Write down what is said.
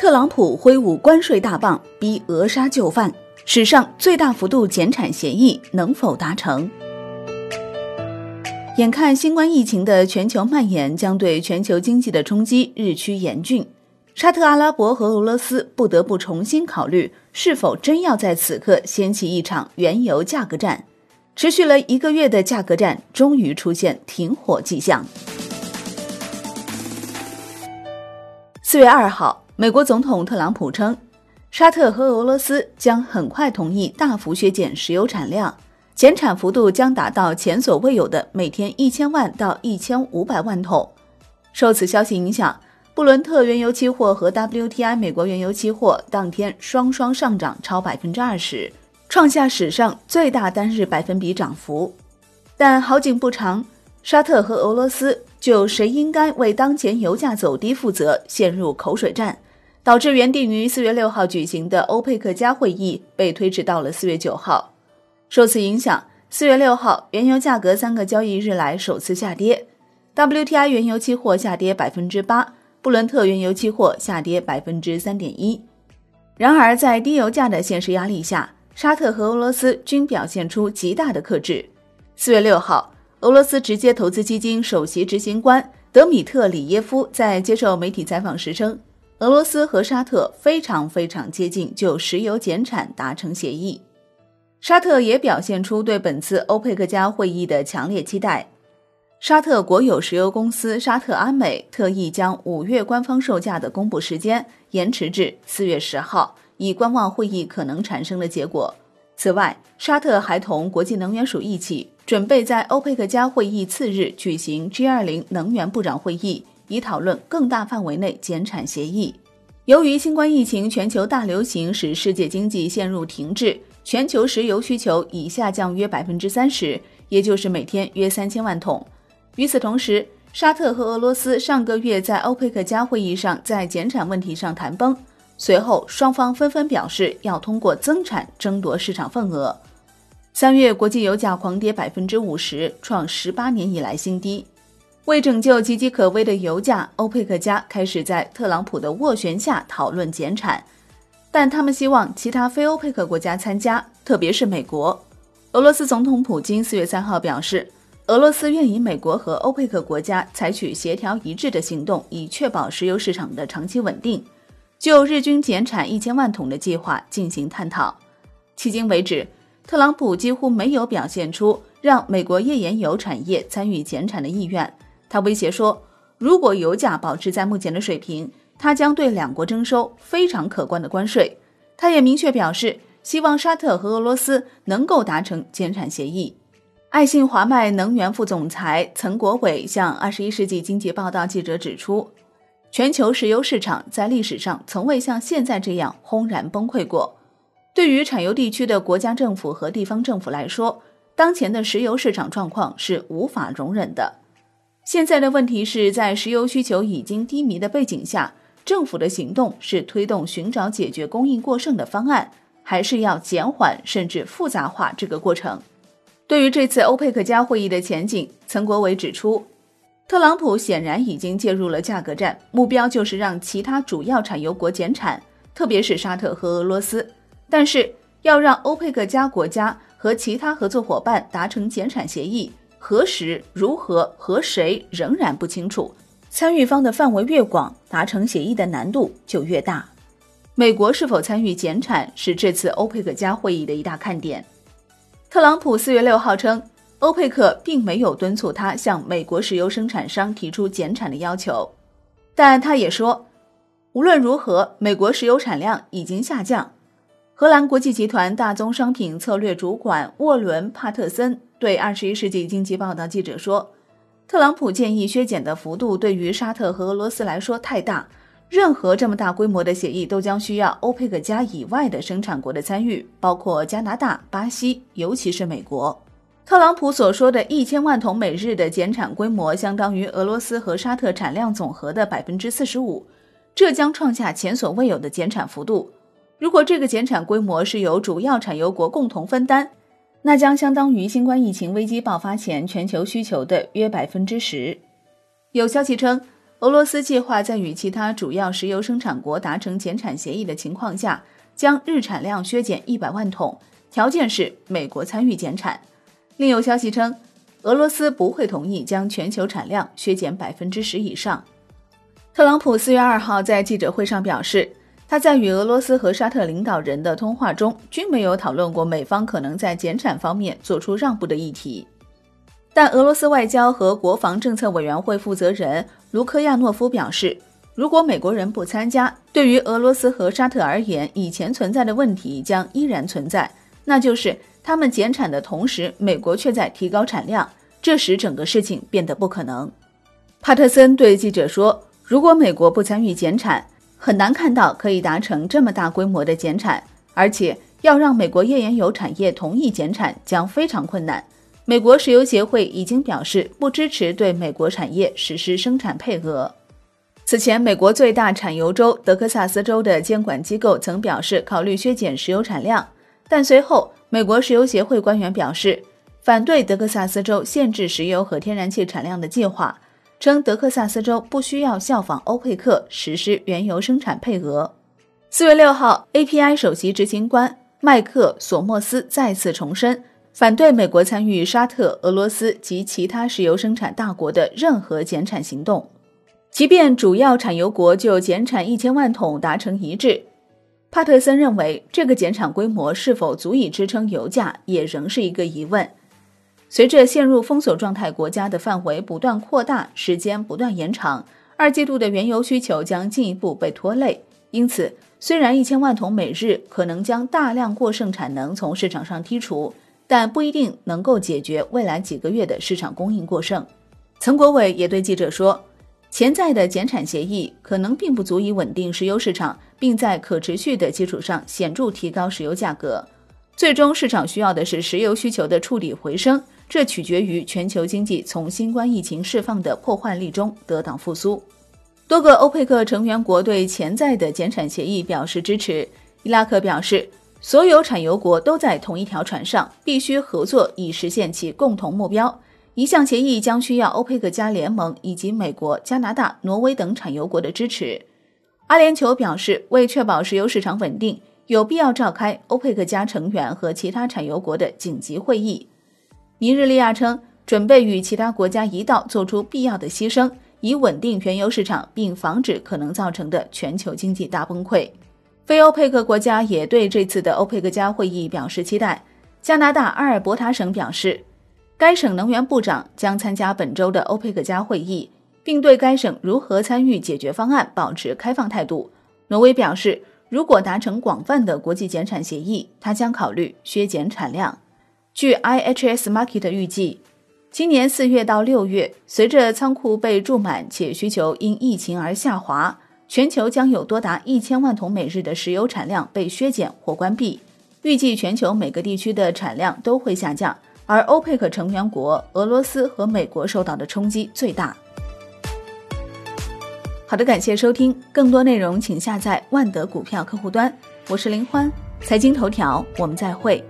特朗普挥舞关税大棒，逼俄杀就范，史上最大幅度减产协议能否达成？眼看新冠疫情的全球蔓延将对全球经济的冲击日趋严峻，沙特阿拉伯和俄罗斯不得不重新考虑是否真要在此刻掀起一场原油价格战。持续了一个月的价格战终于出现停火迹象。四月二号。美国总统特朗普称，沙特和俄罗斯将很快同意大幅削减石油产量，减产幅度将达到前所未有的每天一千万到一千五百万桶。受此消息影响，布伦特原油期货和 WTI 美国原油期货当天双双上涨超百分之二十，创下史上最大单日百分比涨幅。但好景不长，沙特和俄罗斯就谁应该为当前油价走低负责陷入口水战。导致原定于四月六号举行的欧佩克加会议被推迟到了四月九号。受此影响，四月六号原油价格三个交易日来首次下跌，WTI 原油期货下跌百分之八，布伦特原油期货下跌百分之三点一。然而，在低油价的现实压力下，沙特和俄罗斯均表现出极大的克制。四月六号，俄罗斯直接投资基金首席执行官德米特里耶夫在接受媒体采访时称。俄罗斯和沙特非常非常接近就石油减产达成协议，沙特也表现出对本次欧佩克加会议的强烈期待。沙特国有石油公司沙特阿美特意将五月官方售价的公布时间延迟至四月十号，以观望会议可能产生的结果。此外，沙特还同国际能源署一起准备在欧佩克加会议次日举行 G20 能源部长会议。以讨论更大范围内减产协议。由于新冠疫情全球大流行使世界经济陷入停滞，全球石油需求已下降约百分之三十，也就是每天约三千万桶。与此同时，沙特和俄罗斯上个月在欧佩克加会议上在减产问题上谈崩，随后双方纷纷表示要通过增产争夺市场份额。三月国际油价狂跌百分之五十，创十八年以来新低。为拯救岌岌可危的油价，欧佩克家开始在特朗普的斡旋下讨论减产，但他们希望其他非欧佩克国家参加，特别是美国。俄罗斯总统普京四月三号表示，俄罗斯愿与美国和欧佩克国家采取协调一致的行动，以确保石油市场的长期稳定，就日均减产一千万桶的计划进行探讨。迄今为止，特朗普几乎没有表现出让美国页岩油产业参与减产的意愿。他威胁说，如果油价保持在目前的水平，他将对两国征收非常可观的关税。他也明确表示，希望沙特和俄罗斯能够达成减产协议。爱信华迈能源副总裁岑国伟向《二十一世纪经济报道》记者指出，全球石油市场在历史上从未像现在这样轰然崩溃过。对于产油地区的国家政府和地方政府来说，当前的石油市场状况是无法容忍的。现在的问题是在石油需求已经低迷的背景下，政府的行动是推动寻找解决供应过剩的方案，还是要减缓甚至复杂化这个过程？对于这次欧佩克加会议的前景，岑国伟指出，特朗普显然已经介入了价格战，目标就是让其他主要产油国减产，特别是沙特和俄罗斯。但是要让欧佩克加国家和其他合作伙伴达成减产协议。何时、如何和谁仍然不清楚，参与方的范围越广，达成协议的难度就越大。美国是否参与减产是这次欧佩克加会议的一大看点。特朗普四月六号称，欧佩克并没有敦促他向美国石油生产商提出减产的要求，但他也说，无论如何，美国石油产量已经下降。荷兰国际集团大宗商品策略主管沃伦·帕特森对《二十一世纪经济报道》记者说：“特朗普建议削减的幅度对于沙特和俄罗斯来说太大，任何这么大规模的协议都将需要欧佩克加以外的生产国的参与，包括加拿大、巴西，尤其是美国。特朗普所说的一千万桶每日的减产规模，相当于俄罗斯和沙特产量总和的百分之四十五，这将创下前所未有的减产幅度。”如果这个减产规模是由主要产油国共同分担，那将相当于新冠疫情危机爆发前全球需求的约百分之十。有消息称，俄罗斯计划在与其他主要石油生产国达成减产协议的情况下，将日产量削减一百万桶，条件是美国参与减产。另有消息称，俄罗斯不会同意将全球产量削减百分之十以上。特朗普四月二号在记者会上表示，他在与俄罗斯和沙特领导人的通话中均没有讨论过美方可能在减产方面做出让步的议题。但俄罗斯外交和国防政策委员会负责人卢科亚诺夫表示，如果美国人不参加，对于俄罗斯和沙特而言，以前存在的问题将依然存在，那就是他们减产的同时，美国却在提高产量，这使整个事情变得不可能。帕特森对记者说：“如果美国不参与减产，很难看到可以达成这么大规模的减产，而且要让美国页岩油产业同意减产将非常困难。”美国石油协会已经表示不支持对美国产业实施生产配额。此前，美国最大产油州德克萨斯州的监管机构曾表示考虑削减石油产量，但随后美国石油协会官员表示反对德克萨斯州限制石油和天然气产量的计划，称德克萨斯州不需要效仿欧佩克实施原油生产配额。四月六号，API 首席执行官麦克索莫斯再次重申。反对美国参与沙特、俄罗斯及其他石油生产大国的任何减产行动，即便主要产油国就减产一千万桶达成一致。帕特森认为，这个减产规模是否足以支撑油价，也仍是一个疑问。随着陷入封锁状态国家的范围不断扩大，时间不断延长，二季度的原油需求将进一步被拖累。因此，虽然一千万桶每日可能将大量过剩产能从市场上剔除。但不一定能够解决未来几个月的市场供应过剩。曾国伟也对记者说，潜在的减产协议可能并不足以稳定石油市场，并在可持续的基础上显著提高石油价格。最终，市场需要的是石油需求的触底回升，这取决于全球经济从新冠疫情释放的破坏力中得到复苏。多个欧佩克成员国对潜在的减产协议表示支持。伊拉克表示。所有产油国都在同一条船上，必须合作以实现其共同目标。一项协议将需要欧佩克加联盟以及美国、加拿大、挪威等产油国的支持。阿联酋表示，为确保石油市场稳定，有必要召开欧佩克加成员和其他产油国的紧急会议。尼日利亚称，准备与其他国家一道做出必要的牺牲，以稳定原油市场，并防止可能造成的全球经济大崩溃。非欧佩克国家也对这次的欧佩克加会议表示期待。加拿大阿尔伯塔省表示，该省能源部长将参加本周的欧佩克加会议，并对该省如何参与解决方案保持开放态度。挪威表示，如果达成广泛的国际减产协议，他将考虑削减产量。据 IHS Market 预计，今年四月到六月，随着仓库被注满且需求因疫情而下滑。全球将有多达一千万桶每日的石油产量被削减或关闭，预计全球每个地区的产量都会下降，而欧佩克成员国俄罗斯和美国受到的冲击最大。好的，感谢收听，更多内容请下载万德股票客户端，我是林欢，财经头条，我们再会。